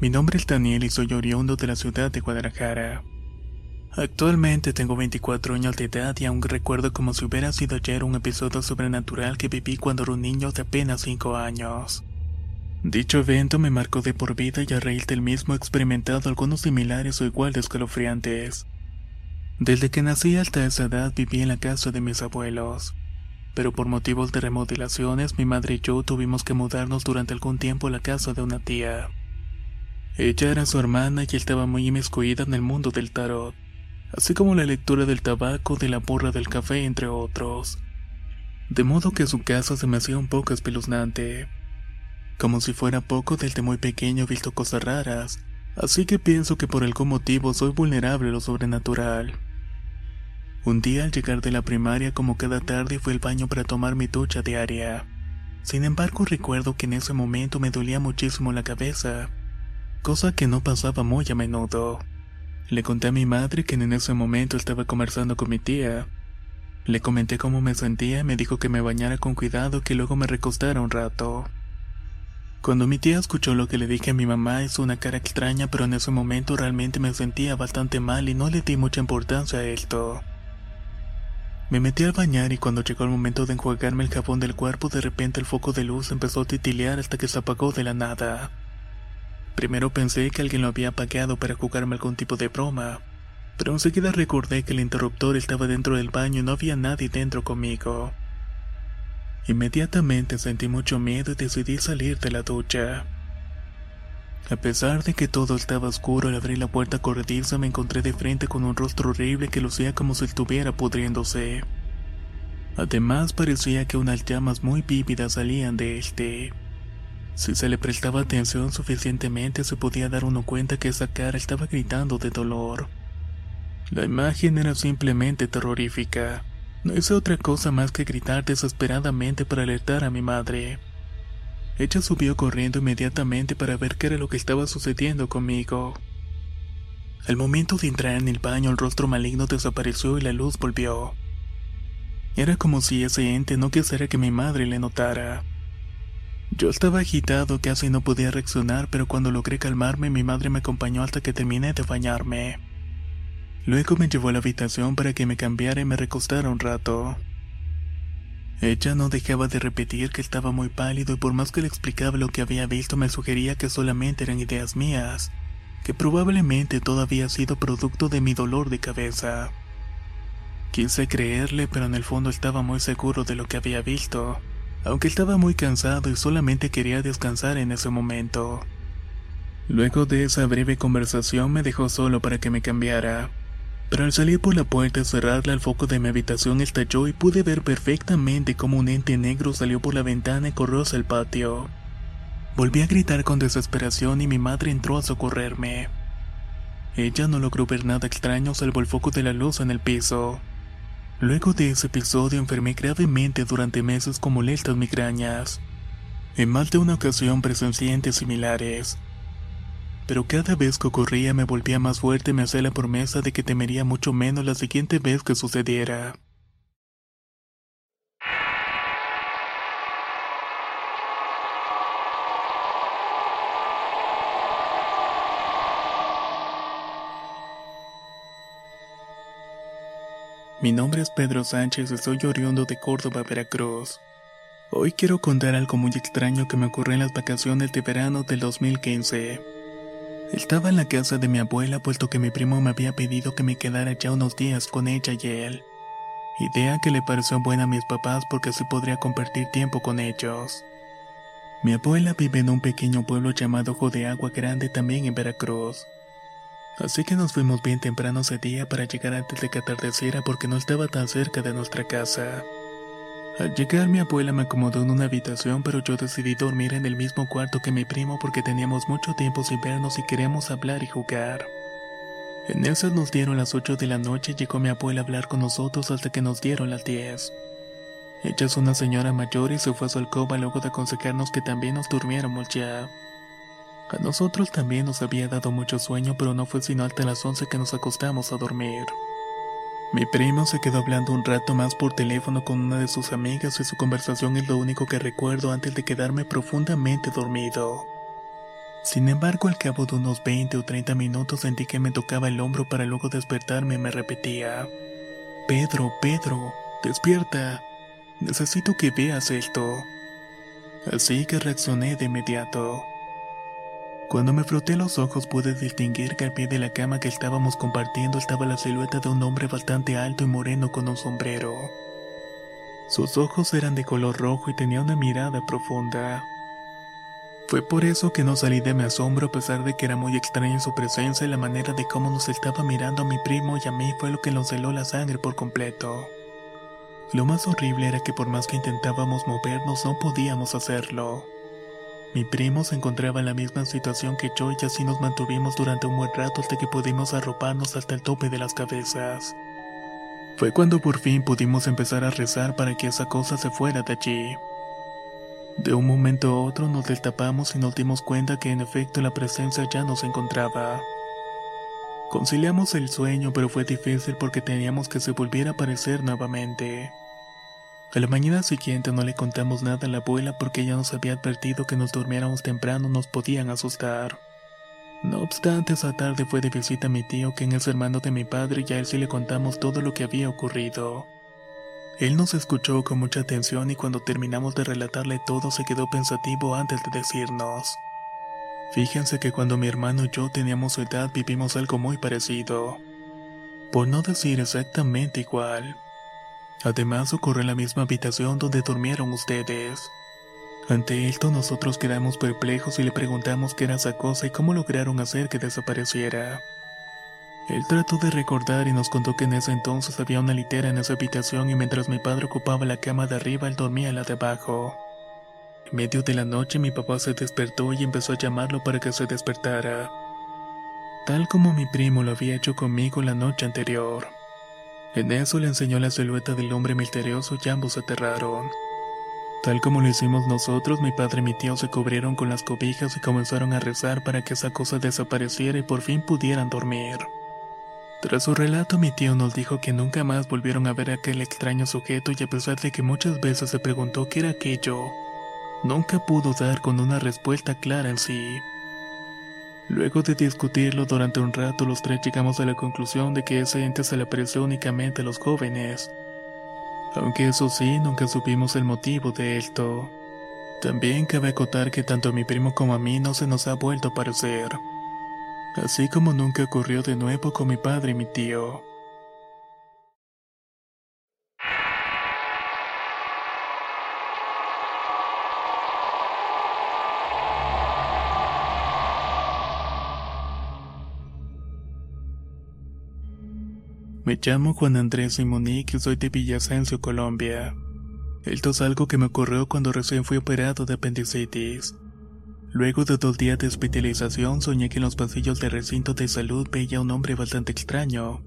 Mi nombre es Daniel y soy oriundo de la ciudad de Guadalajara. Actualmente tengo 24 años de edad y aún recuerdo como si hubiera sido ayer un episodio sobrenatural que viví cuando era un niño de apenas 5 años. Dicho evento me marcó de por vida y a raíz del mismo he experimentado algunos similares o igual de escalofriantes. Desde que nací hasta esa edad viví en la casa de mis abuelos, pero por motivos de remodelaciones mi madre y yo tuvimos que mudarnos durante algún tiempo a la casa de una tía. Ella era su hermana y estaba muy inmiscuida en el mundo del tarot, así como la lectura del tabaco, de la borra del café, entre otros. De modo que su casa se me hacía un poco espeluznante. Como si fuera poco desde muy pequeño he visto cosas raras, así que pienso que por algún motivo soy vulnerable a lo sobrenatural. Un día al llegar de la primaria como cada tarde fui al baño para tomar mi ducha diaria. Sin embargo recuerdo que en ese momento me dolía muchísimo la cabeza cosa que no pasaba muy a menudo. Le conté a mi madre que en ese momento estaba conversando con mi tía. Le comenté cómo me sentía y me dijo que me bañara con cuidado que luego me recostara un rato. Cuando mi tía escuchó lo que le dije a mi mamá hizo una cara extraña pero en ese momento realmente me sentía bastante mal y no le di mucha importancia a esto. Me metí al bañar y cuando llegó el momento de enjuagarme el jabón del cuerpo de repente el foco de luz empezó a titilear hasta que se apagó de la nada. Primero pensé que alguien lo había apagado para jugarme algún tipo de broma, pero enseguida recordé que el interruptor estaba dentro del baño y no había nadie dentro conmigo. Inmediatamente sentí mucho miedo y decidí salir de la ducha. A pesar de que todo estaba oscuro al abrir la puerta corrediza me encontré de frente con un rostro horrible que lucía como si estuviera pudriéndose. Además parecía que unas llamas muy vívidas salían de este. Si se le prestaba atención suficientemente se podía dar uno cuenta que esa cara estaba gritando de dolor. La imagen era simplemente terrorífica. No hice otra cosa más que gritar desesperadamente para alertar a mi madre. Ella subió corriendo inmediatamente para ver qué era lo que estaba sucediendo conmigo. Al momento de entrar en el baño el rostro maligno desapareció y la luz volvió. Era como si ese ente no quisiera que mi madre le notara. Yo estaba agitado, casi no podía reaccionar, pero cuando logré calmarme mi madre me acompañó hasta que terminé de bañarme. Luego me llevó a la habitación para que me cambiara y me recostara un rato. Ella no dejaba de repetir que estaba muy pálido y por más que le explicaba lo que había visto me sugería que solamente eran ideas mías, que probablemente todo había sido producto de mi dolor de cabeza. Quise creerle, pero en el fondo estaba muy seguro de lo que había visto aunque estaba muy cansado y solamente quería descansar en ese momento. Luego de esa breve conversación me dejó solo para que me cambiara. Pero al salir por la puerta y cerrarla el foco de mi habitación estalló y pude ver perfectamente cómo un ente negro salió por la ventana y corrió hacia el patio. Volví a gritar con desesperación y mi madre entró a socorrerme. Ella no logró ver nada extraño salvo el foco de la luz en el piso. Luego de ese episodio enfermé gravemente durante meses con molestas migrañas. En más de una ocasión presencié similares. Pero cada vez que ocurría me volvía más fuerte y me hacía la promesa de que temería mucho menos la siguiente vez que sucediera. Mi nombre es Pedro Sánchez y soy oriundo de Córdoba, Veracruz. Hoy quiero contar algo muy extraño que me ocurrió en las vacaciones de verano del 2015. Estaba en la casa de mi abuela puesto que mi primo me había pedido que me quedara ya unos días con ella y él. Idea que le pareció buena a mis papás porque así podría compartir tiempo con ellos. Mi abuela vive en un pequeño pueblo llamado Ojo de Agua Grande también en Veracruz. Así que nos fuimos bien temprano ese día para llegar antes de que atardeciera porque no estaba tan cerca de nuestra casa. Al llegar mi abuela me acomodó en una habitación pero yo decidí dormir en el mismo cuarto que mi primo porque teníamos mucho tiempo sin vernos y queríamos hablar y jugar. En esas nos dieron las 8 de la noche y llegó mi abuela a hablar con nosotros hasta que nos dieron las 10. Ella es una señora mayor y se fue a su alcoba luego de aconsejarnos que también nos durmiéramos ya. A nosotros también nos había dado mucho sueño pero no fue sino hasta las 11 que nos acostamos a dormir. Mi primo se quedó hablando un rato más por teléfono con una de sus amigas y su conversación es lo único que recuerdo antes de quedarme profundamente dormido. Sin embargo, al cabo de unos 20 o 30 minutos sentí que me tocaba el hombro para luego despertarme y me repetía, Pedro, Pedro, despierta, necesito que veas esto. Así que reaccioné de inmediato. Cuando me froté los ojos pude distinguir que al pie de la cama que estábamos compartiendo estaba la silueta de un hombre bastante alto y moreno con un sombrero. Sus ojos eran de color rojo y tenía una mirada profunda. Fue por eso que no salí de mi asombro a pesar de que era muy extraña su presencia y la manera de cómo nos estaba mirando a mi primo y a mí fue lo que nos heló la sangre por completo. Lo más horrible era que por más que intentábamos movernos no podíamos hacerlo. Mi primo se encontraba en la misma situación que yo y así nos mantuvimos durante un buen rato hasta que pudimos arroparnos hasta el tope de las cabezas. Fue cuando por fin pudimos empezar a rezar para que esa cosa se fuera de allí. De un momento a otro nos destapamos y nos dimos cuenta que en efecto la presencia ya nos encontraba. Conciliamos el sueño pero fue difícil porque teníamos que se volviera a aparecer nuevamente. A la mañana siguiente no le contamos nada a la abuela porque ella nos había advertido que nos durmiéramos temprano nos podían asustar. No obstante, esa tarde fue de visita a mi tío, quien es hermano de mi padre, y a él sí le contamos todo lo que había ocurrido. Él nos escuchó con mucha atención y cuando terminamos de relatarle todo se quedó pensativo antes de decirnos. Fíjense que cuando mi hermano y yo teníamos su edad vivimos algo muy parecido. Por no decir exactamente igual. Además ocurrió en la misma habitación donde durmieron ustedes. Ante esto nosotros quedamos perplejos y le preguntamos qué era esa cosa y cómo lograron hacer que desapareciera. Él trató de recordar y nos contó que en ese entonces había una litera en esa habitación y mientras mi padre ocupaba la cama de arriba, él dormía la de abajo. En medio de la noche mi papá se despertó y empezó a llamarlo para que se despertara. Tal como mi primo lo había hecho conmigo la noche anterior. En eso le enseñó la silueta del hombre misterioso y ambos se aterraron. Tal como lo hicimos nosotros, mi padre y mi tío se cubrieron con las cobijas y comenzaron a rezar para que esa cosa desapareciera y por fin pudieran dormir. Tras su relato, mi tío nos dijo que nunca más volvieron a ver a aquel extraño sujeto y a pesar de que muchas veces se preguntó qué era aquello, nunca pudo dar con una respuesta clara en sí. Luego de discutirlo durante un rato, los tres llegamos a la conclusión de que ese ente se le apareció únicamente a los jóvenes. Aunque eso sí, nunca supimos el motivo de esto. También cabe acotar que tanto a mi primo como a mí no se nos ha vuelto a parecer. Así como nunca ocurrió de nuevo con mi padre y mi tío. Me llamo Juan Andrés Simonique y soy de Villasencio, Colombia. Esto es algo que me ocurrió cuando recién fui operado de apendicitis. Luego de dos días de hospitalización soñé que en los pasillos del recinto de salud veía a un hombre bastante extraño.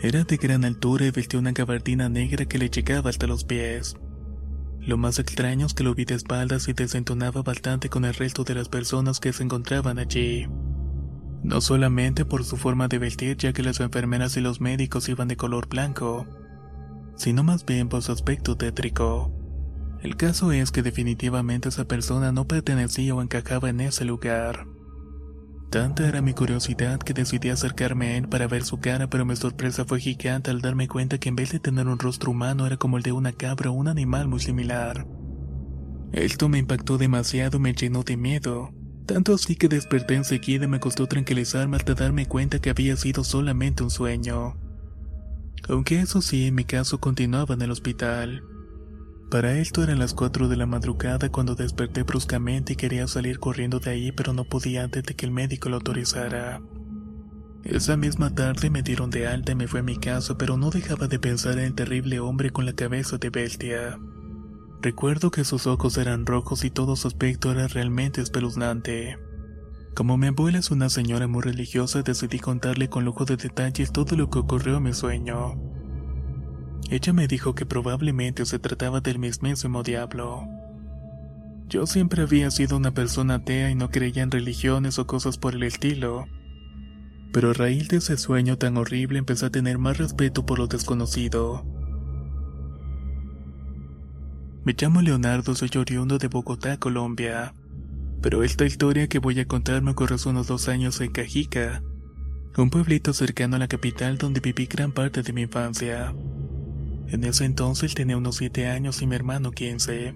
Era de gran altura y vestía una gabardina negra que le llegaba hasta los pies. Lo más extraño es que lo vi de espaldas y desentonaba bastante con el resto de las personas que se encontraban allí. No solamente por su forma de vestir, ya que las enfermeras y los médicos iban de color blanco, sino más bien por su aspecto tétrico. El caso es que definitivamente esa persona no pertenecía o encajaba en ese lugar. Tanta era mi curiosidad que decidí acercarme a él para ver su cara, pero mi sorpresa fue gigante al darme cuenta que en vez de tener un rostro humano era como el de una cabra o un animal muy similar. Esto me impactó demasiado y me llenó de miedo, tanto así que desperté enseguida me costó tranquilizarme hasta darme cuenta que había sido solamente un sueño. Aunque eso sí, en mi caso continuaba en el hospital. Para esto eran las 4 de la madrugada cuando desperté bruscamente y quería salir corriendo de ahí, pero no podía antes de que el médico lo autorizara. Esa misma tarde me dieron de alta y me fue a mi casa, pero no dejaba de pensar en el terrible hombre con la cabeza de bestia. Recuerdo que sus ojos eran rojos y todo su aspecto era realmente espeluznante. Como mi abuela es una señora muy religiosa, decidí contarle con lujo de detalles todo lo que ocurrió en mi sueño. Ella me dijo que probablemente se trataba del mismísimo diablo. Yo siempre había sido una persona atea y no creía en religiones o cosas por el estilo. Pero a raíz de ese sueño tan horrible empecé a tener más respeto por lo desconocido. Me llamo Leonardo, soy oriundo de Bogotá, Colombia. Pero esta historia que voy a contar me ocurrió hace unos dos años en Cajica, un pueblito cercano a la capital donde viví gran parte de mi infancia. En ese entonces tenía unos 7 años y mi hermano 15.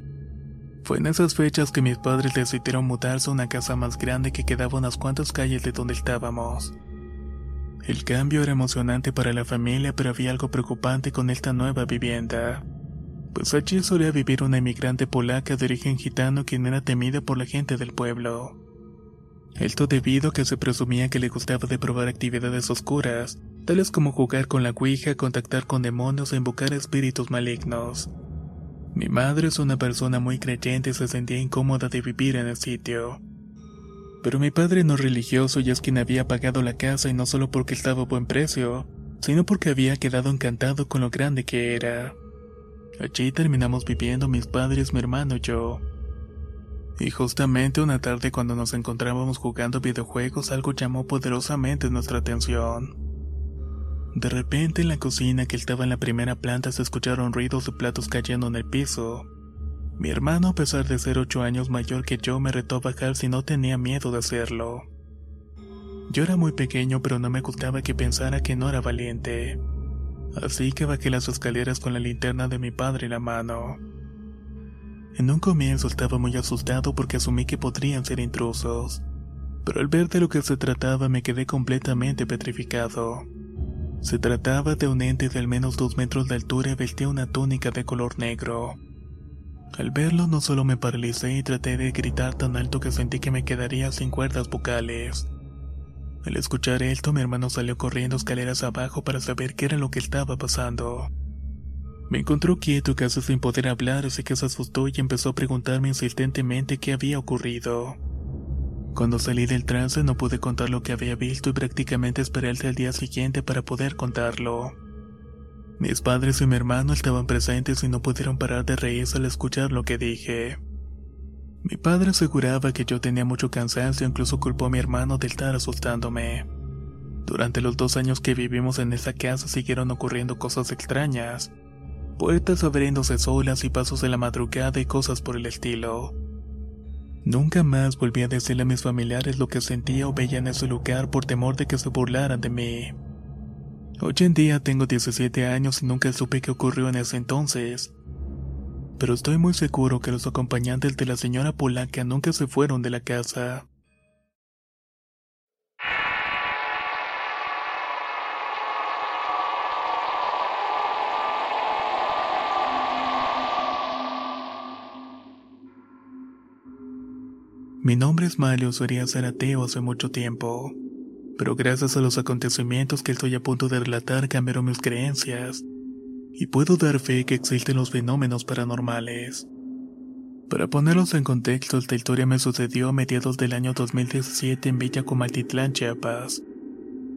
Fue en esas fechas que mis padres decidieron mudarse a una casa más grande que quedaba unas cuantas calles de donde estábamos. El cambio era emocionante para la familia, pero había algo preocupante con esta nueva vivienda. Pues allí solía vivir una inmigrante polaca de origen gitano quien era temida por la gente del pueblo. Esto debido a que se presumía que le gustaba de probar actividades oscuras, tales como jugar con la cuija, contactar con demonios e invocar espíritus malignos. Mi madre es una persona muy creyente y se sentía incómoda de vivir en el sitio. Pero mi padre no religioso y es quien había pagado la casa y no solo porque estaba a buen precio, sino porque había quedado encantado con lo grande que era. Allí terminamos viviendo mis padres, mi hermano y yo. Y justamente una tarde cuando nos encontrábamos jugando videojuegos algo llamó poderosamente nuestra atención. De repente en la cocina que estaba en la primera planta se escucharon ruidos de platos cayendo en el piso. Mi hermano, a pesar de ser ocho años mayor que yo, me retó a bajar si no tenía miedo de hacerlo. Yo era muy pequeño, pero no me gustaba que pensara que no era valiente. Así que bajé las escaleras con la linterna de mi padre en la mano. En un comienzo estaba muy asustado porque asumí que podrían ser intrusos, pero al ver de lo que se trataba me quedé completamente petrificado. Se trataba de un ente de al menos dos metros de altura y vestía una túnica de color negro. Al verlo no solo me paralicé y traté de gritar tan alto que sentí que me quedaría sin cuerdas vocales. Al escuchar esto mi hermano salió corriendo escaleras abajo para saber qué era lo que estaba pasando. Me encontró quieto casi sin poder hablar así que se asustó y empezó a preguntarme insistentemente qué había ocurrido. Cuando salí del trance no pude contar lo que había visto y prácticamente esperé hasta el día siguiente para poder contarlo. Mis padres y mi hermano estaban presentes y no pudieron parar de reírse al escuchar lo que dije. Mi padre aseguraba que yo tenía mucho cansancio incluso culpó a mi hermano de estar asustándome. Durante los dos años que vivimos en esa casa siguieron ocurriendo cosas extrañas. Puertas abriéndose solas y pasos de la madrugada y cosas por el estilo. Nunca más volví a decirle a mis familiares lo que sentía o veía en ese lugar por temor de que se burlaran de mí. Hoy en día tengo 17 años y nunca supe qué ocurrió en ese entonces. Pero estoy muy seguro que los acompañantes de la señora polaca nunca se fueron de la casa. Mi nombre es Mario, solía ser ateo hace mucho tiempo, pero gracias a los acontecimientos que estoy a punto de relatar cambiaron mis creencias, y puedo dar fe que existen los fenómenos paranormales. Para ponerlos en contexto, esta historia me sucedió a mediados del año 2017 en Villa Comaltitlán, Chiapas.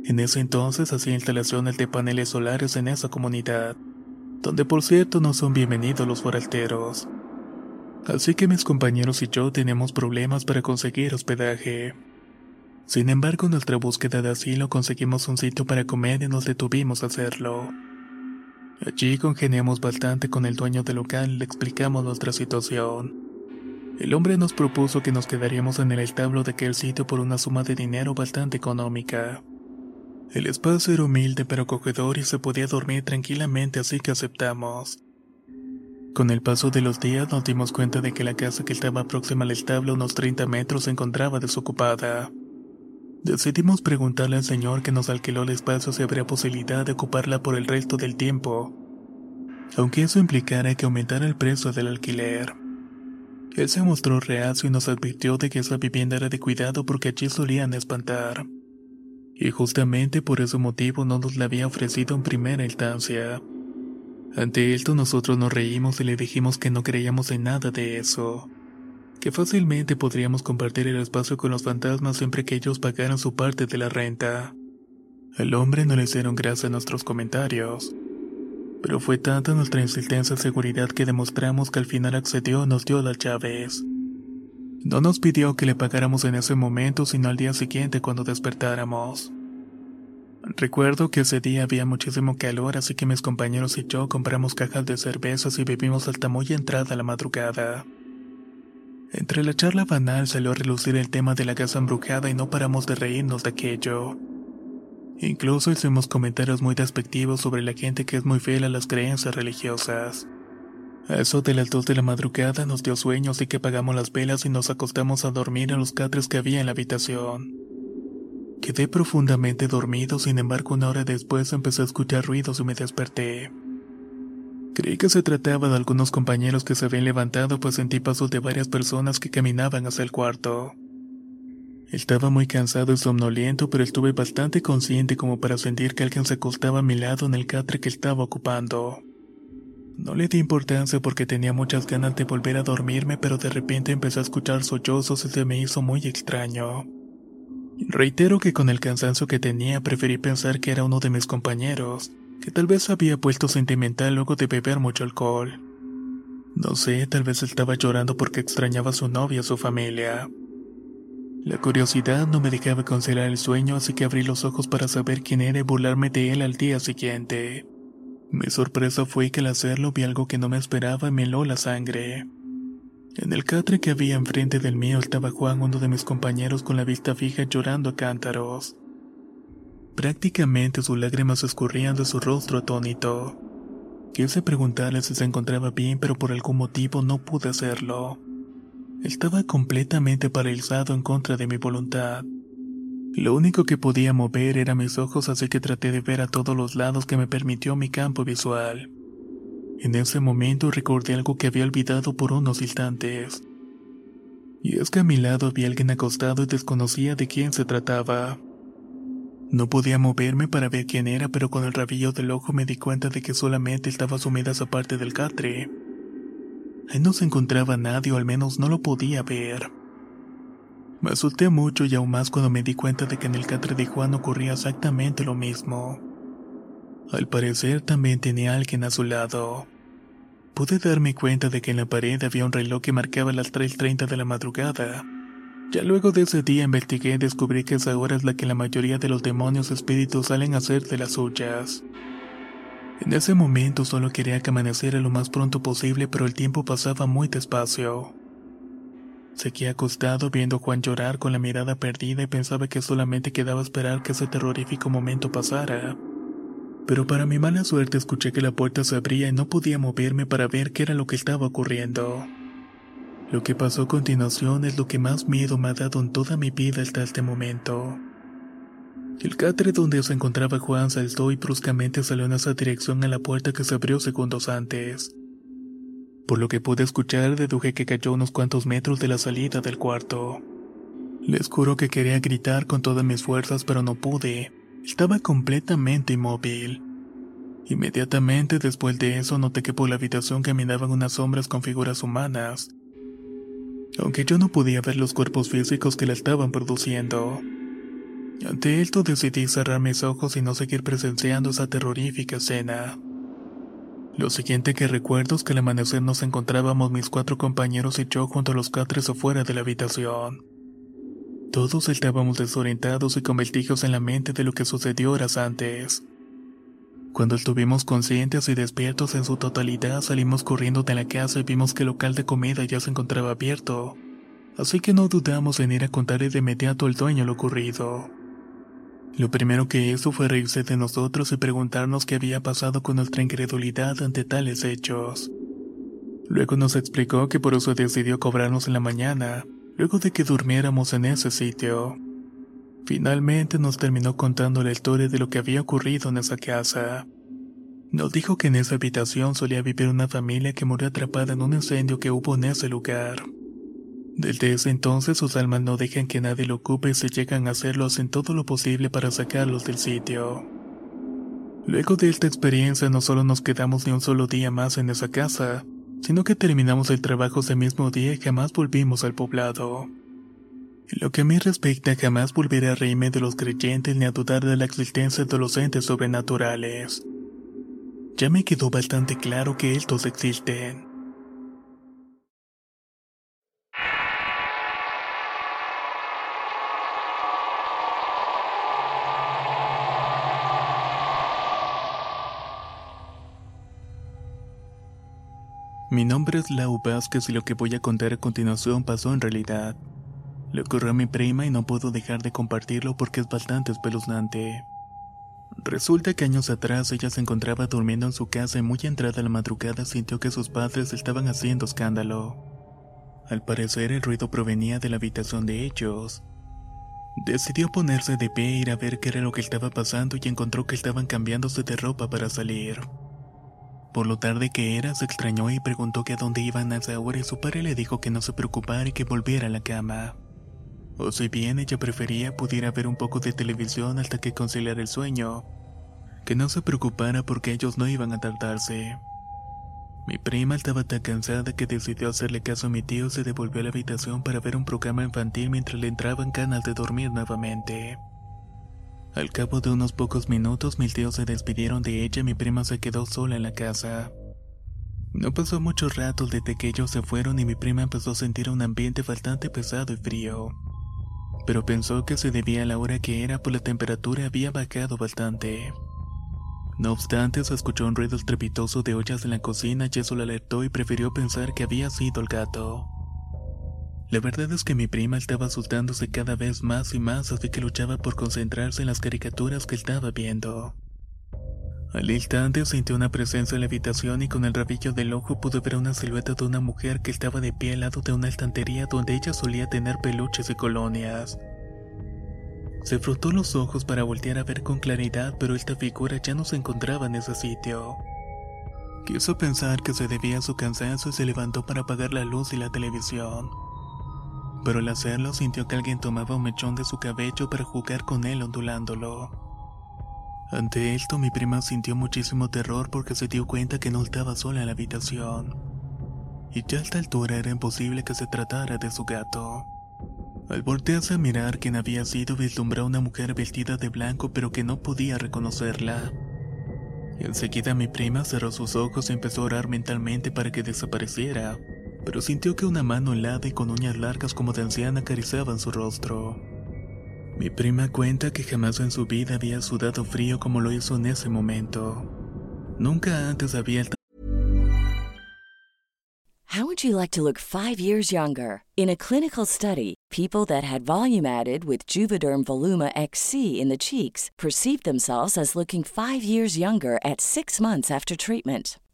En ese entonces hacía instalaciones de paneles solares en esa comunidad, donde por cierto no son bienvenidos los forasteros así que mis compañeros y yo teníamos problemas para conseguir hospedaje. Sin embargo, en nuestra búsqueda de asilo conseguimos un sitio para comer y nos detuvimos a hacerlo. Allí congeniamos bastante con el dueño del local y le explicamos nuestra situación. El hombre nos propuso que nos quedaríamos en el establo de aquel sitio por una suma de dinero bastante económica. El espacio era humilde pero acogedor y se podía dormir tranquilamente así que aceptamos. Con el paso de los días nos dimos cuenta de que la casa que estaba próxima al establo unos 30 metros se encontraba desocupada. Decidimos preguntarle al señor que nos alquiló el espacio si habría posibilidad de ocuparla por el resto del tiempo, aunque eso implicara que aumentara el precio del alquiler. Él se mostró reacio y nos advirtió de que esa vivienda era de cuidado porque allí solían espantar. Y justamente por ese motivo no nos la había ofrecido en primera instancia. Ante esto nosotros nos reímos y le dijimos que no creíamos en nada de eso. Que fácilmente podríamos compartir el espacio con los fantasmas siempre que ellos pagaran su parte de la renta. Al hombre no le hicieron gracia a nuestros comentarios pero fue tanta nuestra insistencia y seguridad que demostramos que al final accedió y nos dio las llaves. No nos pidió que le pagáramos en ese momento, sino al día siguiente cuando despertáramos. Recuerdo que ese día había muchísimo calor, así que mis compañeros y yo compramos cajas de cervezas y bebimos hasta muy entrada la madrugada. Entre la charla banal salió a relucir el tema de la casa embrujada y no paramos de reírnos de aquello. Incluso hicimos comentarios muy despectivos sobre la gente que es muy fiel a las creencias religiosas. A eso de las dos de la madrugada nos dio sueño así que apagamos las velas y nos acostamos a dormir en los catres que había en la habitación. Quedé profundamente dormido, sin embargo una hora después empecé a escuchar ruidos y me desperté. Creí que se trataba de algunos compañeros que se habían levantado pues sentí pasos de varias personas que caminaban hacia el cuarto. Estaba muy cansado y somnoliento, pero estuve bastante consciente como para sentir que alguien se acostaba a mi lado en el catre que estaba ocupando. No le di importancia porque tenía muchas ganas de volver a dormirme, pero de repente empecé a escuchar sollozos y se me hizo muy extraño. Reitero que con el cansancio que tenía preferí pensar que era uno de mis compañeros, que tal vez había puesto sentimental luego de beber mucho alcohol. No sé, tal vez estaba llorando porque extrañaba a su novia a su familia. La curiosidad no me dejaba cancelar el sueño, así que abrí los ojos para saber quién era y burlarme de él al día siguiente. Mi sorpresa fue que al hacerlo vi algo que no me esperaba y me heló la sangre. En el catre que había enfrente del mío estaba Juan, uno de mis compañeros, con la vista fija llorando a cántaros. Prácticamente sus lágrimas escurrían de su rostro atónito. Quise preguntarle si se encontraba bien, pero por algún motivo no pude hacerlo. Estaba completamente paralizado en contra de mi voluntad. Lo único que podía mover era mis ojos, así que traté de ver a todos los lados que me permitió mi campo visual. En ese momento recordé algo que había olvidado por unos instantes. Y es que a mi lado había alguien acostado y desconocía de quién se trataba. No podía moverme para ver quién era, pero con el rabillo del ojo me di cuenta de que solamente estaba sumida esa parte del catre. Ahí no se encontraba nadie o al menos no lo podía ver. Me asusté mucho y aún más cuando me di cuenta de que en el catre de Juan ocurría exactamente lo mismo. Al parecer también tenía alguien a su lado. Pude darme cuenta de que en la pared había un reloj que marcaba las 3.30 de la madrugada. Ya luego de ese día investigué y descubrí que esa hora es la que la mayoría de los demonios espíritus salen a hacer de las suyas. En ese momento solo quería que amaneciera lo más pronto posible, pero el tiempo pasaba muy despacio. Seguía acostado viendo a Juan llorar con la mirada perdida y pensaba que solamente quedaba esperar que ese terrorífico momento pasara. Pero para mi mala suerte escuché que la puerta se abría y no podía moverme para ver qué era lo que estaba ocurriendo. Lo que pasó a continuación es lo que más miedo me ha dado en toda mi vida hasta este momento. El catre donde se encontraba Juan saltó y bruscamente salió en esa dirección a la puerta que se abrió segundos antes. Por lo que pude escuchar, deduje que cayó unos cuantos metros de la salida del cuarto. Les juro que quería gritar con todas mis fuerzas, pero no pude. Estaba completamente inmóvil. Inmediatamente después de eso noté que por la habitación caminaban unas sombras con figuras humanas. Aunque yo no podía ver los cuerpos físicos que la estaban produciendo. Ante esto decidí cerrar mis ojos y no seguir presenciando esa terrorífica escena. Lo siguiente que recuerdo es que al amanecer nos encontrábamos mis cuatro compañeros y yo junto a los catres afuera de la habitación. Todos estábamos desorientados y con vestigios en la mente de lo que sucedió horas antes. Cuando estuvimos conscientes y despiertos en su totalidad, salimos corriendo de la casa y vimos que el local de comida ya se encontraba abierto. Así que no dudamos en ir a contarle de inmediato al dueño lo ocurrido. Lo primero que hizo fue reírse de nosotros y preguntarnos qué había pasado con nuestra incredulidad ante tales hechos. Luego nos explicó que por eso decidió cobrarnos en la mañana, luego de que durmiéramos en ese sitio. Finalmente nos terminó contando la historia de lo que había ocurrido en esa casa. Nos dijo que en esa habitación solía vivir una familia que murió atrapada en un incendio que hubo en ese lugar. Desde ese entonces sus almas no dejan que nadie lo ocupe y se llegan a hacerlo hacen todo lo posible para sacarlos del sitio. Luego de esta experiencia no solo nos quedamos ni un solo día más en esa casa, sino que terminamos el trabajo ese mismo día y jamás volvimos al poblado. Lo que a mí respecta, jamás volveré a reírme de los creyentes ni a dudar de la existencia de los entes sobrenaturales. Ya me quedó bastante claro que estos existen. Mi nombre es Lau Vázquez y lo que voy a contar a continuación pasó en realidad. Le ocurrió a mi prima y no puedo dejar de compartirlo porque es bastante espeluznante. Resulta que años atrás ella se encontraba durmiendo en su casa y muy entrada la madrugada sintió que sus padres estaban haciendo escándalo. Al parecer el ruido provenía de la habitación de ellos. Decidió ponerse de pie e ir a ver qué era lo que estaba pasando y encontró que estaban cambiándose de ropa para salir. Por lo tarde que era, se extrañó y preguntó que a dónde iban a esa hora y su padre le dijo que no se preocupara y que volviera a la cama. O si bien ella prefería pudiera ver un poco de televisión hasta que conciliara el sueño, que no se preocupara porque ellos no iban a tardarse. Mi prima estaba tan cansada que decidió hacerle caso a mi tío y se devolvió a la habitación para ver un programa infantil mientras le entraban ganas de dormir nuevamente. Al cabo de unos pocos minutos mis tíos se despidieron de ella y mi prima se quedó sola en la casa. No pasó mucho rato desde que ellos se fueron y mi prima empezó a sentir un ambiente bastante pesado y frío pero pensó que se debía a la hora que era por la temperatura había bajado bastante. No obstante, se escuchó un ruido estrepitoso de ollas en la cocina y eso la alertó y prefirió pensar que había sido el gato. La verdad es que mi prima estaba asustándose cada vez más y más así que luchaba por concentrarse en las caricaturas que estaba viendo. Al instante sintió una presencia en la habitación y con el rabillo del ojo pudo ver una silueta de una mujer que estaba de pie al lado de una estantería donde ella solía tener peluches y colonias. Se frotó los ojos para voltear a ver con claridad, pero esta figura ya no se encontraba en ese sitio. Quiso pensar que se debía a su cansancio y se levantó para apagar la luz y la televisión. Pero al hacerlo sintió que alguien tomaba un mechón de su cabello para jugar con él ondulándolo. Ante esto mi prima sintió muchísimo terror porque se dio cuenta que no estaba sola en la habitación. Y ya a esta altura era imposible que se tratara de su gato. Al voltearse a mirar quién había sido, vislumbró a una mujer vestida de blanco pero que no podía reconocerla. Enseguida mi prima cerró sus ojos y empezó a orar mentalmente para que desapareciera, pero sintió que una mano helada y con uñas largas como de anciana acariciaban su rostro. Mi prima cuenta que jamás en su vida había sudado frío como lo hizo en ese momento. Nunca antes había How would you like to look 5 years younger? In a clinical study, people that had volume added with Juvederm Voluma XC in the cheeks perceived themselves as looking 5 years younger at 6 months after treatment.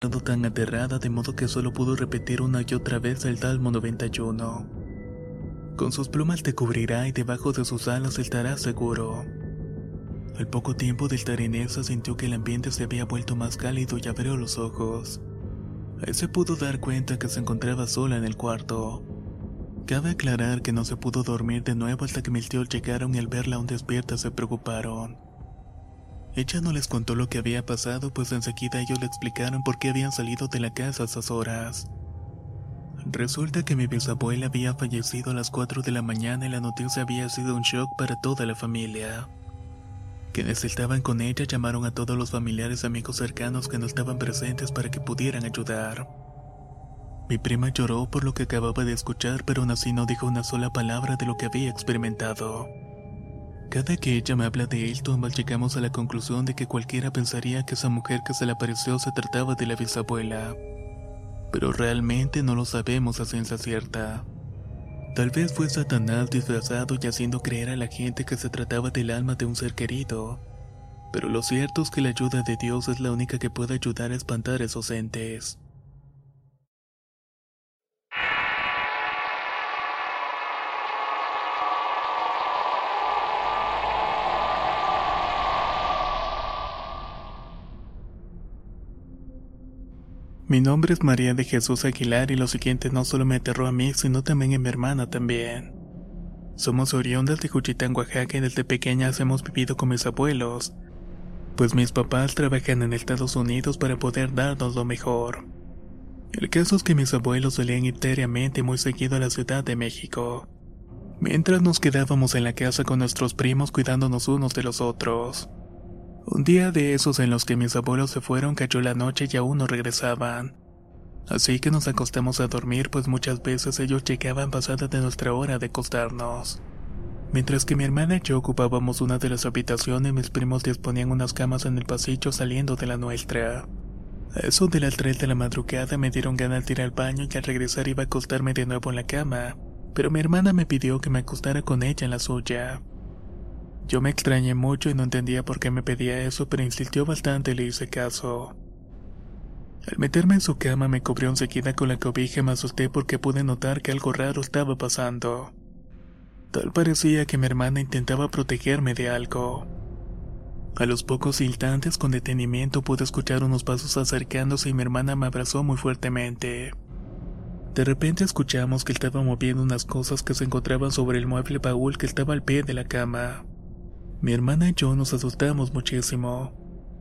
Tan aterrada de modo que solo pudo repetir una y otra vez el Salmo 91. Con sus plumas te cubrirá y debajo de sus alas estarás seguro. Al poco tiempo de estar en esa sintió que el ambiente se había vuelto más cálido y abrió los ojos. Ahí se pudo dar cuenta que se encontraba sola en el cuarto. Cabe aclarar que no se pudo dormir de nuevo hasta que mis llegaron y al verla aún despierta se preocuparon. Ella no les contó lo que había pasado, pues enseguida ellos le explicaron por qué habían salido de la casa a esas horas. Resulta que mi bisabuela había fallecido a las 4 de la mañana y la noticia había sido un shock para toda la familia. Quienes estaban con ella llamaron a todos los familiares y amigos cercanos que no estaban presentes para que pudieran ayudar. Mi prima lloró por lo que acababa de escuchar, pero aún así no dijo una sola palabra de lo que había experimentado. Cada que ella me habla de ambas llegamos a la conclusión de que cualquiera pensaría que esa mujer que se le apareció se trataba de la bisabuela pero realmente no lo sabemos a ciencia cierta. Tal vez fue Satanás disfrazado y haciendo creer a la gente que se trataba del alma de un ser querido, pero lo cierto es que la ayuda de Dios es la única que puede ayudar a espantar esos entes. Mi nombre es María de Jesús Aguilar y lo siguiente no solo me aterró a mí, sino también a mi hermana también. Somos oriundas de Juchitán, Oaxaca y desde pequeñas hemos vivido con mis abuelos, pues mis papás trabajan en Estados Unidos para poder darnos lo mejor. El caso es que mis abuelos solían ir diariamente muy seguido a la Ciudad de México, mientras nos quedábamos en la casa con nuestros primos cuidándonos unos de los otros. Un día de esos en los que mis abuelos se fueron cayó la noche y aún no regresaban. Así que nos acostamos a dormir pues muchas veces ellos llegaban pasada de nuestra hora de acostarnos. Mientras que mi hermana y yo ocupábamos una de las habitaciones, mis primos disponían unas camas en el pasillo saliendo de la nuestra. A eso de las 3 de la madrugada me dieron ganas de ir al baño y al regresar iba a acostarme de nuevo en la cama, pero mi hermana me pidió que me acostara con ella en la suya. Yo me extrañé mucho y no entendía por qué me pedía eso, pero insistió bastante y le hice caso. Al meterme en su cama me cubrió enseguida con la cobija y me asusté porque pude notar que algo raro estaba pasando. Tal parecía que mi hermana intentaba protegerme de algo. A los pocos instantes con detenimiento pude escuchar unos pasos acercándose y mi hermana me abrazó muy fuertemente. De repente escuchamos que estaba moviendo unas cosas que se encontraban sobre el mueble baúl que estaba al pie de la cama. Mi hermana y yo nos asustamos muchísimo,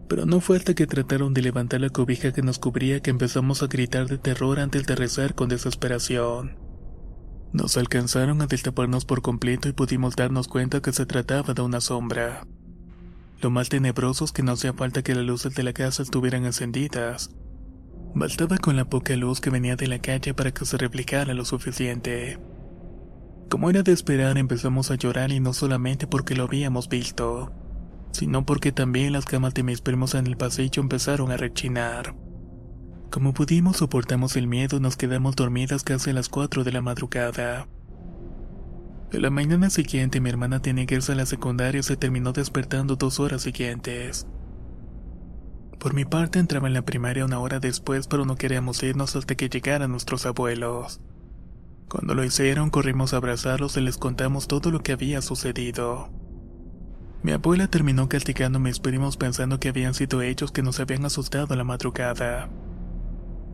pero no fue hasta que trataron de levantar la cobija que nos cubría que empezamos a gritar de terror antes de rezar con desesperación. Nos alcanzaron a destaparnos por completo y pudimos darnos cuenta que se trataba de una sombra. Lo más tenebroso es que no hacía falta que las luces de la casa estuvieran encendidas. Bastaba con la poca luz que venía de la calle para que se replicara lo suficiente. Como era de esperar, empezamos a llorar y no solamente porque lo habíamos visto, sino porque también las camas de mis primos en el pasillo empezaron a rechinar. Como pudimos soportamos el miedo y nos quedamos dormidas casi a las 4 de la madrugada. En la mañana siguiente mi hermana tenía que irse a la secundaria y se terminó despertando dos horas siguientes. Por mi parte entraba en la primaria una hora después pero no queríamos irnos hasta que llegaran nuestros abuelos. Cuando lo hicieron, corrimos a abrazarlos y les contamos todo lo que había sucedido. Mi abuela terminó castigando a mis primos pensando que habían sido ellos que nos habían asustado a la madrugada.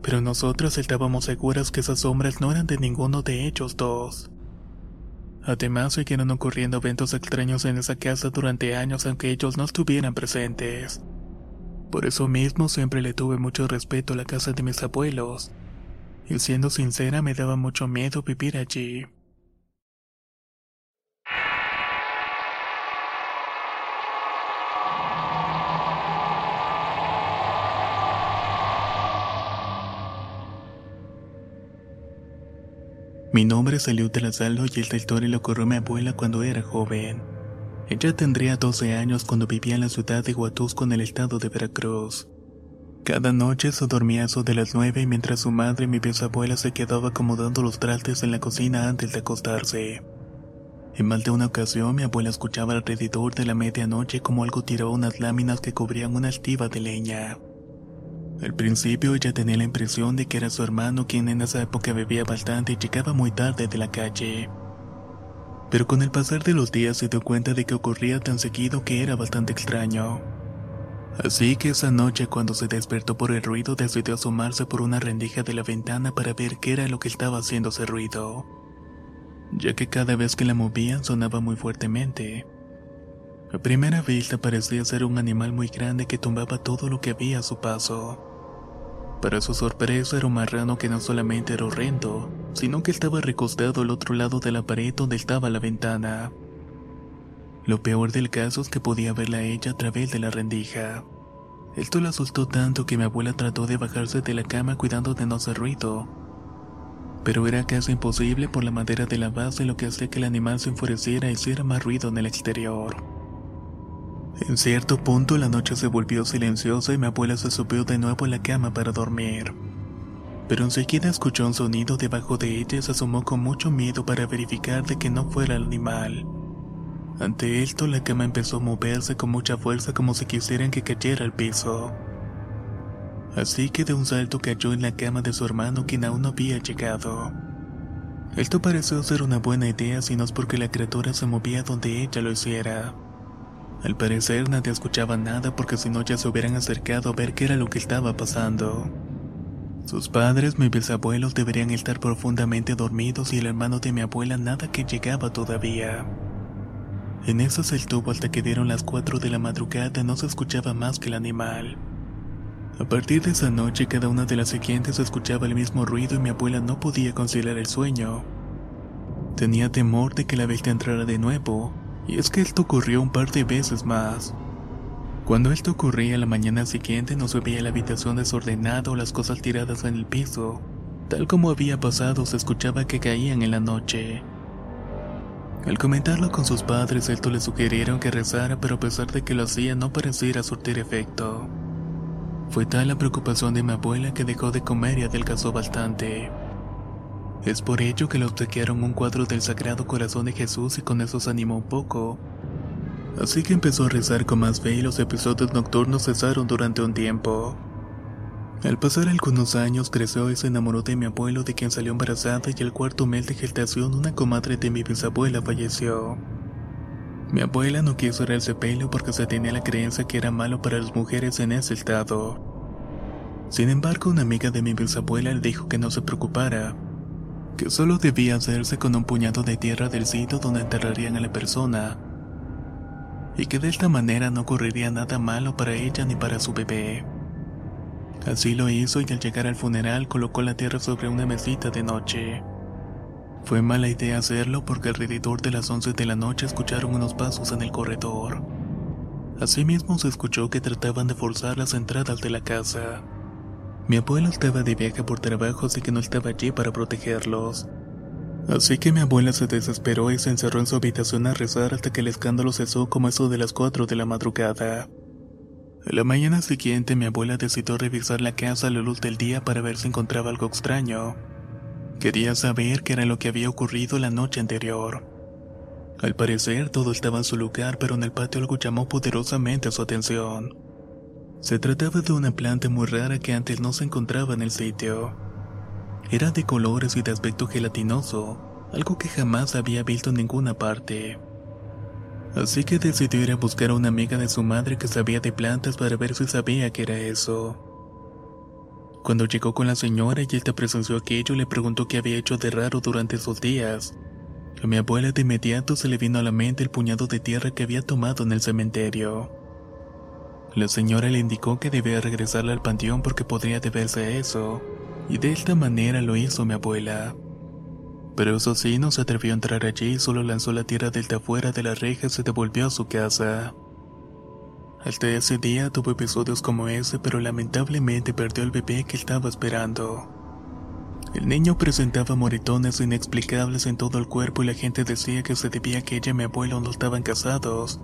Pero nosotras estábamos seguras que esas sombras no eran de ninguno de ellos dos. Además, siguieron ocurriendo eventos extraños en esa casa durante años aunque ellos no estuvieran presentes. Por eso mismo siempre le tuve mucho respeto a la casa de mis abuelos y siendo sincera me daba mucho miedo vivir allí. Mi nombre salió de la sala y esta historia le ocurrió a mi abuela cuando era joven. Ella tendría 12 años cuando vivía en la ciudad de Huatusco en el estado de Veracruz. Cada noche se dormía eso de las 9 mientras su madre y mi bisabuela se quedaba acomodando los trastes en la cocina antes de acostarse. En más de una ocasión mi abuela escuchaba alrededor de la medianoche como algo tiraba unas láminas que cubrían una estiva de leña. Al principio ella tenía la impresión de que era su hermano quien en esa época bebía bastante y llegaba muy tarde de la calle. Pero con el pasar de los días se dio cuenta de que ocurría tan seguido que era bastante extraño. Así que esa noche cuando se despertó por el ruido decidió asomarse por una rendija de la ventana para ver qué era lo que estaba haciendo ese ruido, ya que cada vez que la movían sonaba muy fuertemente. A primera vista parecía ser un animal muy grande que tumbaba todo lo que había a su paso. Para su sorpresa era un marrano que no solamente era horrendo, sino que estaba recostado al otro lado de la pared donde estaba la ventana. Lo peor del caso es que podía verla a ella a través de la rendija. Esto la asustó tanto que mi abuela trató de bajarse de la cama cuidando de no hacer ruido. Pero era casi imposible por la madera de la base lo que hacía que el animal se enfureciera y hiciera más ruido en el exterior. En cierto punto la noche se volvió silenciosa y mi abuela se subió de nuevo a la cama para dormir. Pero enseguida escuchó un sonido debajo de ella y se asomó con mucho miedo para verificar de que no fuera el animal. Ante esto la cama empezó a moverse con mucha fuerza como si quisieran que cayera al piso. Así que de un salto cayó en la cama de su hermano quien aún no había llegado. Esto pareció ser una buena idea si no es porque la criatura se movía donde ella lo hiciera. Al parecer nadie escuchaba nada porque si no ya se hubieran acercado a ver qué era lo que estaba pasando. Sus padres, mis bisabuelos deberían estar profundamente dormidos y el hermano de mi abuela nada que llegaba todavía. En eso se estuvo hasta que dieron las 4 de la madrugada no se escuchaba más que el animal. A partir de esa noche cada una de las siguientes escuchaba el mismo ruido y mi abuela no podía conciliar el sueño. Tenía temor de que la bestia entrara de nuevo, y es que esto ocurrió un par de veces más. Cuando esto ocurría la mañana siguiente no se veía la habitación desordenada o las cosas tiradas en el piso. Tal como había pasado se escuchaba que caían en la noche. Al comentarlo con sus padres, esto le sugirieron que rezara, pero a pesar de que lo hacía, no pareciera surtir efecto. Fue tal la preocupación de mi abuela que dejó de comer y adelgazó bastante. Es por ello que le obsequiaron un cuadro del Sagrado Corazón de Jesús y con eso se animó un poco. Así que empezó a rezar con más fe y los episodios nocturnos cesaron durante un tiempo. Al pasar algunos años creció y se enamoró de mi abuelo de quien salió embarazada y al cuarto mes de gestación una comadre de mi bisabuela falleció. Mi abuela no quiso ir al sepelio porque se tenía la creencia que era malo para las mujeres en ese estado. Sin embargo, una amiga de mi bisabuela le dijo que no se preocupara, que solo debía hacerse con un puñado de tierra del sitio donde enterrarían a la persona, y que de esta manera no ocurriría nada malo para ella ni para su bebé. Así lo hizo y al llegar al funeral colocó la tierra sobre una mesita de noche. Fue mala idea hacerlo porque alrededor de las 11 de la noche escucharon unos pasos en el corredor. Asimismo se escuchó que trataban de forzar las entradas de la casa. Mi abuelo estaba de viaje por trabajo así que no estaba allí para protegerlos. Así que mi abuela se desesperó y se encerró en su habitación a rezar hasta que el escándalo cesó como eso de las 4 de la madrugada. La mañana siguiente mi abuela decidió revisar la casa a la luz del día para ver si encontraba algo extraño. Quería saber qué era lo que había ocurrido la noche anterior. Al parecer todo estaba en su lugar, pero en el patio algo llamó poderosamente su atención. Se trataba de una planta muy rara que antes no se encontraba en el sitio. Era de colores y de aspecto gelatinoso, algo que jamás había visto en ninguna parte. Así que decidió ir a buscar a una amiga de su madre que sabía de plantas para ver si sabía qué era eso. Cuando llegó con la señora y esta presenció aquello, le preguntó qué había hecho de raro durante esos días. A mi abuela de inmediato se le vino a la mente el puñado de tierra que había tomado en el cementerio. La señora le indicó que debía regresarla al panteón porque podría deberse a eso, y de esta manera lo hizo mi abuela. Pero eso sí, no se atrevió a entrar allí y solo lanzó la tierra desde afuera de la reja y se devolvió a su casa. Hasta ese día tuvo episodios como ese, pero lamentablemente perdió al bebé que estaba esperando. El niño presentaba moretones inexplicables en todo el cuerpo y la gente decía que se debía a que ella y mi abuelo no estaban casados.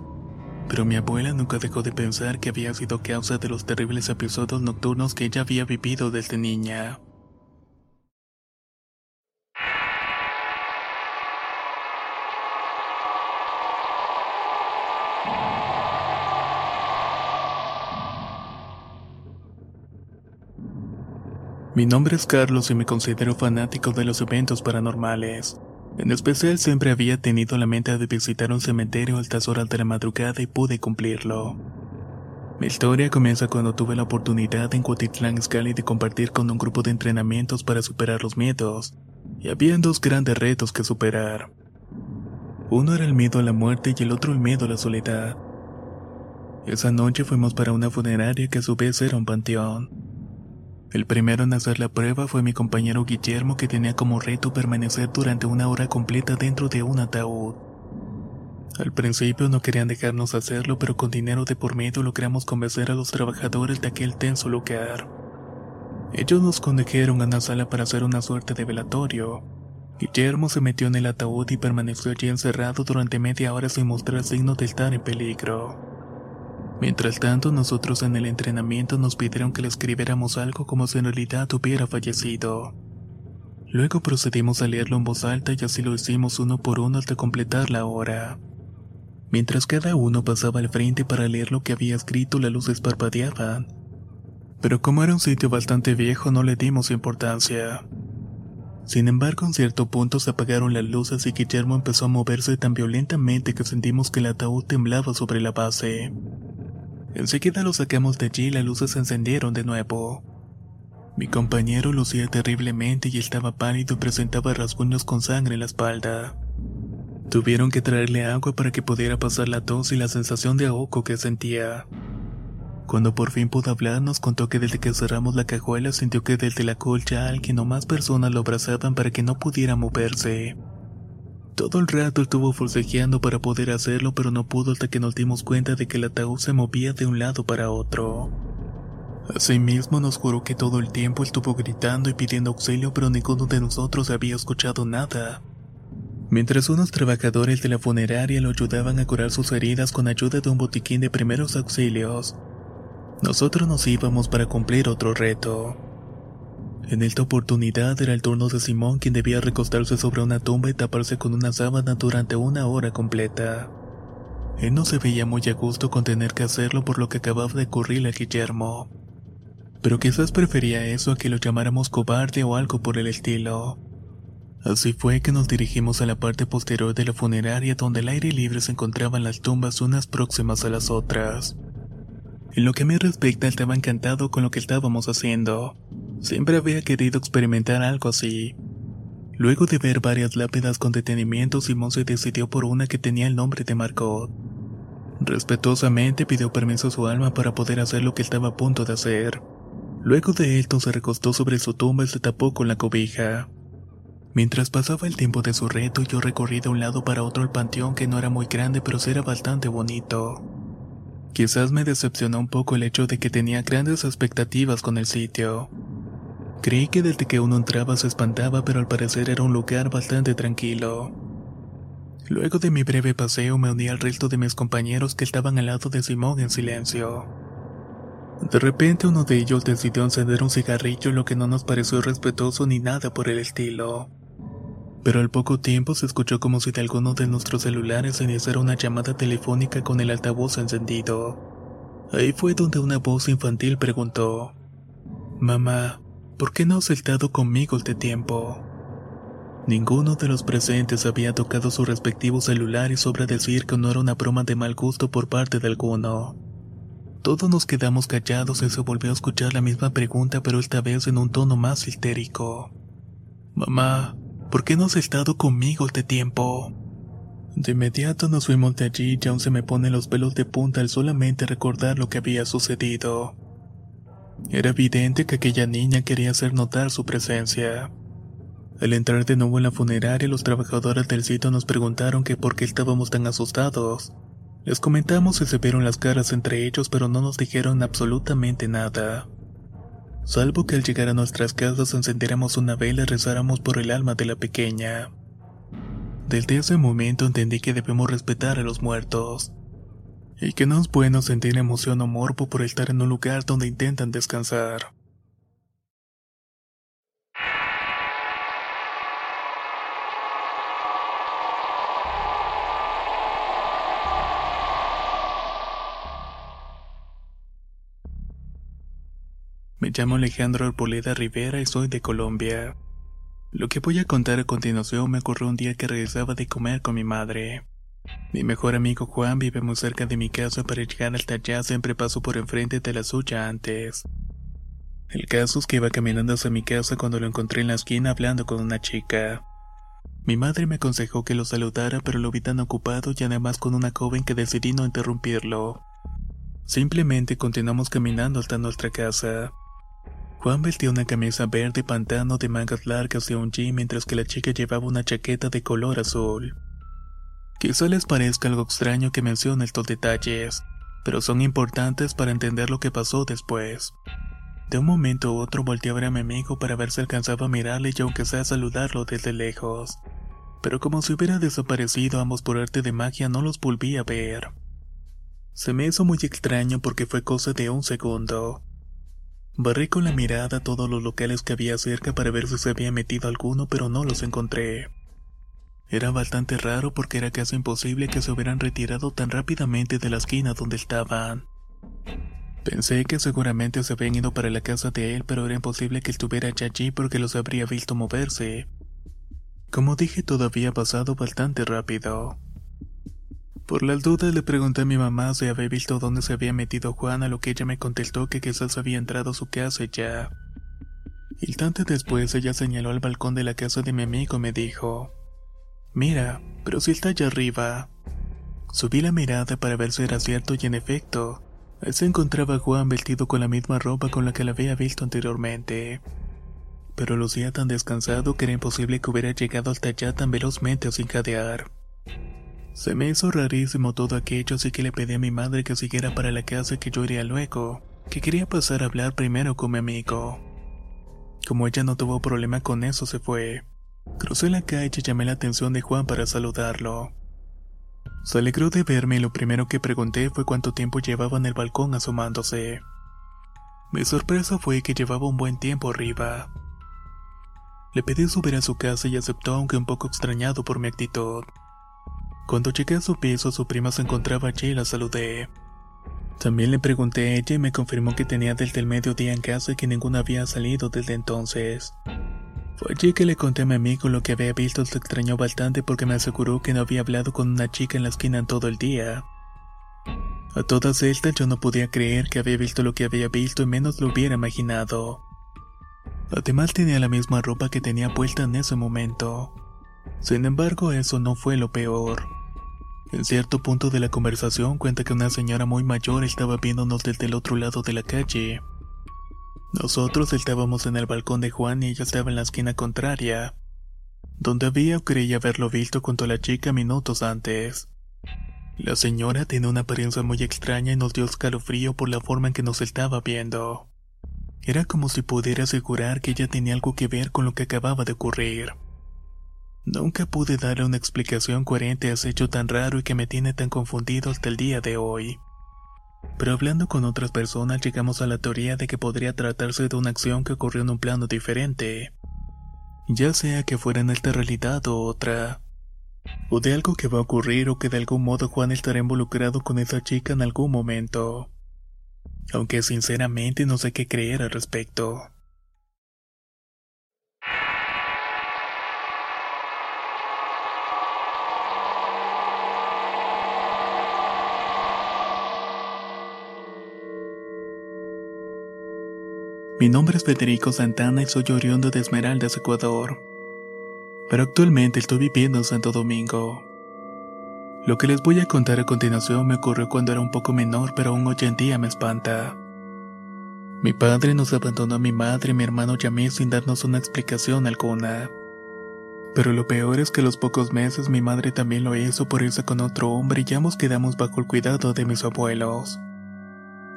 Pero mi abuela nunca dejó de pensar que había sido causa de los terribles episodios nocturnos que ella había vivido desde niña. Mi nombre es Carlos y me considero fanático de los eventos paranormales. En especial siempre había tenido la mente de visitar un cementerio a altas horas de la madrugada y pude cumplirlo. Mi historia comienza cuando tuve la oportunidad en Cuatitlán Scali de compartir con un grupo de entrenamientos para superar los miedos, y habían dos grandes retos que superar. Uno era el miedo a la muerte y el otro el miedo a la soledad. Esa noche fuimos para una funeraria que a su vez era un panteón. El primero en hacer la prueba fue mi compañero Guillermo que tenía como reto permanecer durante una hora completa dentro de un ataúd. Al principio no querían dejarnos hacerlo, pero con dinero de por medio logramos convencer a los trabajadores de aquel tenso lugar. Ellos nos condujeron a una sala para hacer una suerte de velatorio. Guillermo se metió en el ataúd y permaneció allí encerrado durante media hora sin mostrar signos de estar en peligro. Mientras tanto, nosotros en el entrenamiento nos pidieron que le escribiéramos algo como si en realidad hubiera fallecido. Luego procedimos a leerlo en voz alta y así lo hicimos uno por uno hasta completar la hora. Mientras cada uno pasaba al frente para leer lo que había escrito, las luces parpadeaban. Pero como era un sitio bastante viejo, no le dimos importancia. Sin embargo, en cierto punto se apagaron las luces y Guillermo empezó a moverse tan violentamente que sentimos que el ataúd temblaba sobre la base. Enseguida lo sacamos de allí y las luces se encendieron de nuevo. Mi compañero lucía terriblemente y estaba pálido y presentaba rasguños con sangre en la espalda. Tuvieron que traerle agua para que pudiera pasar la tos y la sensación de ahogo que sentía. Cuando por fin pudo hablar, nos contó que desde que cerramos la cajuela sintió que desde la colcha alguien o más personas lo abrazaban para que no pudiera moverse. Todo el rato estuvo forcejeando para poder hacerlo, pero no pudo hasta que nos dimos cuenta de que el ataúd se movía de un lado para otro. Asimismo nos juró que todo el tiempo estuvo gritando y pidiendo auxilio, pero ninguno de nosotros había escuchado nada. Mientras unos trabajadores de la funeraria lo ayudaban a curar sus heridas con ayuda de un botiquín de primeros auxilios, nosotros nos íbamos para cumplir otro reto. En esta oportunidad era el turno de Simón quien debía recostarse sobre una tumba y taparse con una sábana durante una hora completa. Él no se veía muy a gusto con tener que hacerlo por lo que acababa de ocurrirle a Guillermo. Pero quizás prefería eso a que lo llamáramos cobarde o algo por el estilo. Así fue que nos dirigimos a la parte posterior de la funeraria donde el aire libre se encontraban las tumbas unas próximas a las otras. En lo que me respecta estaba encantado con lo que estábamos haciendo. Siempre había querido experimentar algo así. Luego de ver varias lápidas con detenimiento, Simón se decidió por una que tenía el nombre de Margot. Respetuosamente pidió permiso a su alma para poder hacer lo que estaba a punto de hacer. Luego de esto se recostó sobre su tumba y se tapó con la cobija. Mientras pasaba el tiempo de su reto, yo recorrí de un lado para otro el panteón que no era muy grande pero era bastante bonito. Quizás me decepcionó un poco el hecho de que tenía grandes expectativas con el sitio. Creí que desde que uno entraba se espantaba, pero al parecer era un lugar bastante tranquilo. Luego de mi breve paseo me uní al resto de mis compañeros que estaban al lado de Simón en silencio. De repente uno de ellos decidió encender un cigarrillo, lo que no nos pareció respetuoso ni nada por el estilo. Pero al poco tiempo se escuchó como si de alguno de nuestros celulares se iniciara una llamada telefónica con el altavoz encendido. Ahí fue donde una voz infantil preguntó, Mamá, ¿Por qué no has estado conmigo este tiempo? Ninguno de los presentes había tocado su respectivo celular y sobra decir que no era una broma de mal gusto por parte de alguno. Todos nos quedamos callados y se volvió a escuchar la misma pregunta pero esta vez en un tono más histérico. Mamá, ¿por qué no has estado conmigo este tiempo? De inmediato nos fuimos de allí y aún se me ponen los pelos de punta al solamente recordar lo que había sucedido. Era evidente que aquella niña quería hacer notar su presencia. Al entrar de nuevo en la funeraria, los trabajadores del sitio nos preguntaron que por qué estábamos tan asustados. Les comentamos y se vieron las caras entre ellos, pero no nos dijeron absolutamente nada. Salvo que al llegar a nuestras casas encendiéramos una vela y rezáramos por el alma de la pequeña. Desde ese momento entendí que debemos respetar a los muertos, y que no es bueno sentir emoción o morbo por estar en un lugar donde intentan descansar. Me llamo Alejandro Arboleda Rivera y soy de Colombia. Lo que voy a contar a continuación me ocurrió un día que regresaba de comer con mi madre. Mi mejor amigo Juan vive muy cerca de mi casa para llegar hasta allá siempre paso por enfrente de la suya antes. El caso es que iba caminando hacia mi casa cuando lo encontré en la esquina hablando con una chica. Mi madre me aconsejó que lo saludara pero lo vi tan ocupado y además con una joven que decidí no interrumpirlo. Simplemente continuamos caminando hasta nuestra casa. Juan vestía una camisa verde pantano de mangas largas y un jean mientras que la chica llevaba una chaqueta de color azul. Quizá les parezca algo extraño que mencione estos detalles, pero son importantes para entender lo que pasó después. De un momento a otro volteé a ver a mi amigo para ver si alcanzaba a mirarle y aunque sea saludarlo desde lejos. Pero como si hubiera desaparecido ambos por arte de magia no los volví a ver. Se me hizo muy extraño porque fue cosa de un segundo. Barré con la mirada todos los locales que había cerca para ver si se había metido alguno, pero no los encontré. Era bastante raro porque era casi imposible que se hubieran retirado tan rápidamente de la esquina donde estaban. Pensé que seguramente se habían ido para la casa de él, pero era imposible que estuviera ya allí porque los habría visto moverse. Como dije, todo había pasado bastante rápido. Por las dudas le pregunté a mi mamá si había visto dónde se había metido Juan, a lo que ella me contestó que quizás había entrado a su casa ya. Instantes después ella señaló al balcón de la casa de mi amigo y me dijo, Mira, pero si está allá arriba. Subí la mirada para ver si era cierto y en efecto, ahí se encontraba Juan vestido con la misma ropa con la que la había visto anteriormente. Pero lucía tan descansado que era imposible que hubiera llegado hasta allá tan velozmente sin jadear. Se me hizo rarísimo todo aquello, así que le pedí a mi madre que siguiera para la casa que yo iría luego, que quería pasar a hablar primero con mi amigo. Como ella no tuvo problema con eso, se fue. Crucé la calle y llamé la atención de Juan para saludarlo. Se alegró de verme y lo primero que pregunté fue cuánto tiempo llevaba en el balcón asomándose. Mi sorpresa fue que llevaba un buen tiempo arriba. Le pedí subir a su casa y aceptó aunque un poco extrañado por mi actitud. Cuando llegué a su piso, su prima se encontraba allí y la saludé. También le pregunté a ella y me confirmó que tenía desde el mediodía en casa y que ninguna había salido desde entonces. Fue allí que le conté a mi amigo lo que había visto, se extrañó bastante porque me aseguró que no había hablado con una chica en la esquina en todo el día. A todas estas yo no podía creer que había visto lo que había visto y menos lo hubiera imaginado. Además tenía la misma ropa que tenía puesta en ese momento. Sin embargo, eso no fue lo peor. En cierto punto de la conversación cuenta que una señora muy mayor estaba viéndonos desde el otro lado de la calle. Nosotros estábamos en el balcón de Juan y ella estaba en la esquina contraria, donde había o creía haberlo visto junto a la chica minutos antes. La señora tiene una apariencia muy extraña y nos dio escalofrío por la forma en que nos estaba viendo. Era como si pudiera asegurar que ella tenía algo que ver con lo que acababa de ocurrir. Nunca pude darle una explicación coherente a ese hecho tan raro y que me tiene tan confundido hasta el día de hoy. Pero hablando con otras personas llegamos a la teoría de que podría tratarse de una acción que ocurrió en un plano diferente. Ya sea que fuera en esta realidad o otra. O de algo que va a ocurrir o que de algún modo Juan estará involucrado con esa chica en algún momento. Aunque sinceramente no sé qué creer al respecto. Mi nombre es Federico Santana y soy oriundo de Esmeraldas, Ecuador. Pero actualmente estoy viviendo en Santo Domingo. Lo que les voy a contar a continuación me ocurrió cuando era un poco menor, pero aún hoy en día me espanta. Mi padre nos abandonó a mi madre y mi hermano y a mí sin darnos una explicación alguna. Pero lo peor es que a los pocos meses mi madre también lo hizo por irse con otro hombre y nos quedamos bajo el cuidado de mis abuelos.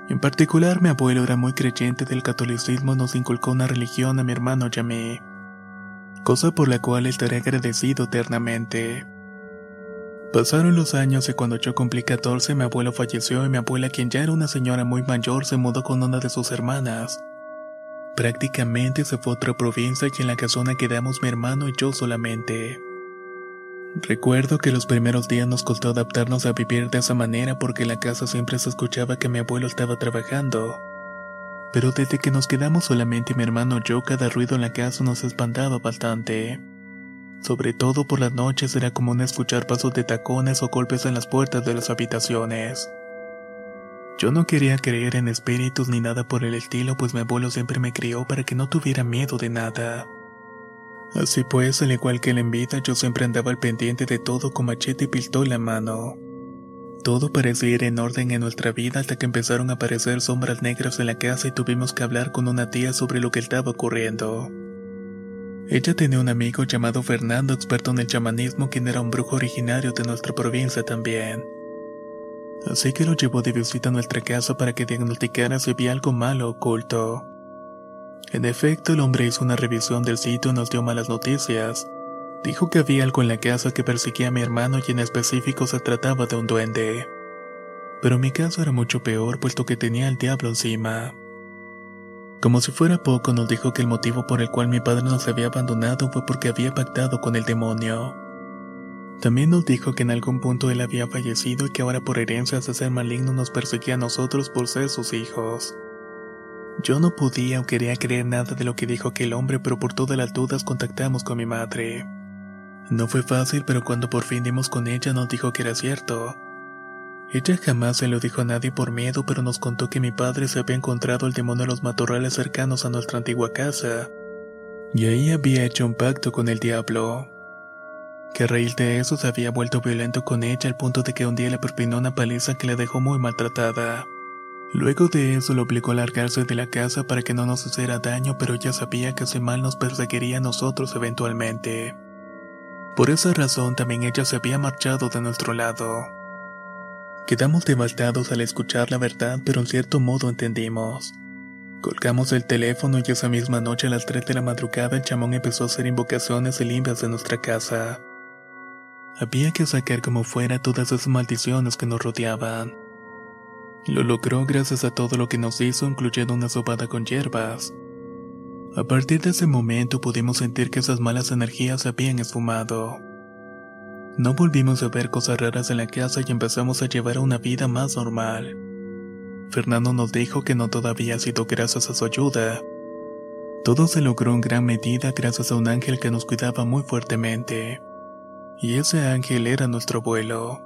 En particular, mi abuelo era muy creyente del catolicismo y nos inculcó una religión a mi hermano y a mí, cosa por la cual estaré agradecido eternamente. Pasaron los años y cuando yo cumplí 14 mi abuelo falleció y mi abuela, quien ya era una señora muy mayor, se mudó con una de sus hermanas. Prácticamente se fue a otra provincia y en la casona quedamos mi hermano y yo solamente. Recuerdo que los primeros días nos costó adaptarnos a vivir de esa manera porque en la casa siempre se escuchaba que mi abuelo estaba trabajando. Pero desde que nos quedamos solamente mi hermano y yo, cada ruido en la casa nos espantaba bastante. Sobre todo por las noches era común escuchar pasos de tacones o golpes en las puertas de las habitaciones. Yo no quería creer en espíritus ni nada por el estilo, pues mi abuelo siempre me crió para que no tuviera miedo de nada. Así pues, al igual que él en vida, yo siempre andaba al pendiente de todo con machete y pistola en mano. Todo parecía ir en orden en nuestra vida hasta que empezaron a aparecer sombras negras en la casa y tuvimos que hablar con una tía sobre lo que estaba ocurriendo. Ella tenía un amigo llamado Fernando, experto en el chamanismo, quien era un brujo originario de nuestra provincia también. Así que lo llevó de visita a nuestra casa para que diagnosticara si había algo malo oculto. En efecto, el hombre hizo una revisión del sitio y nos dio malas noticias. Dijo que había algo en la casa que perseguía a mi hermano y en específico se trataba de un duende. Pero mi caso era mucho peor puesto que tenía al diablo encima. Como si fuera poco, nos dijo que el motivo por el cual mi padre nos había abandonado fue porque había pactado con el demonio. También nos dijo que en algún punto él había fallecido y que ahora por herencias de ser maligno nos perseguía a nosotros por ser sus hijos. Yo no podía o quería creer nada de lo que dijo aquel hombre, pero por todas las dudas contactamos con mi madre. No fue fácil, pero cuando por fin dimos con ella nos dijo que era cierto. Ella jamás se lo dijo a nadie por miedo, pero nos contó que mi padre se había encontrado el demonio en los matorrales cercanos a nuestra antigua casa, y ahí había hecho un pacto con el diablo. Que a raíz de eso se había vuelto violento con ella al punto de que un día le propinó una paliza que la dejó muy maltratada. Luego de eso lo obligó a largarse de la casa para que no nos hiciera daño, pero ya sabía que ese mal nos perseguiría a nosotros eventualmente. Por esa razón también ella se había marchado de nuestro lado. Quedamos devastados al escuchar la verdad, pero en cierto modo entendimos. Colgamos el teléfono y esa misma noche a las 3 de la madrugada el chamón empezó a hacer invocaciones y limpias de nuestra casa. Había que sacar como fuera todas esas maldiciones que nos rodeaban. Lo logró gracias a todo lo que nos hizo, incluyendo una sobada con hierbas. A partir de ese momento pudimos sentir que esas malas energías habían esfumado. No volvimos a ver cosas raras en la casa y empezamos a llevar una vida más normal. Fernando nos dijo que no todavía ha sido gracias a su ayuda. Todo se logró en gran medida gracias a un ángel que nos cuidaba muy fuertemente. Y ese ángel era nuestro abuelo.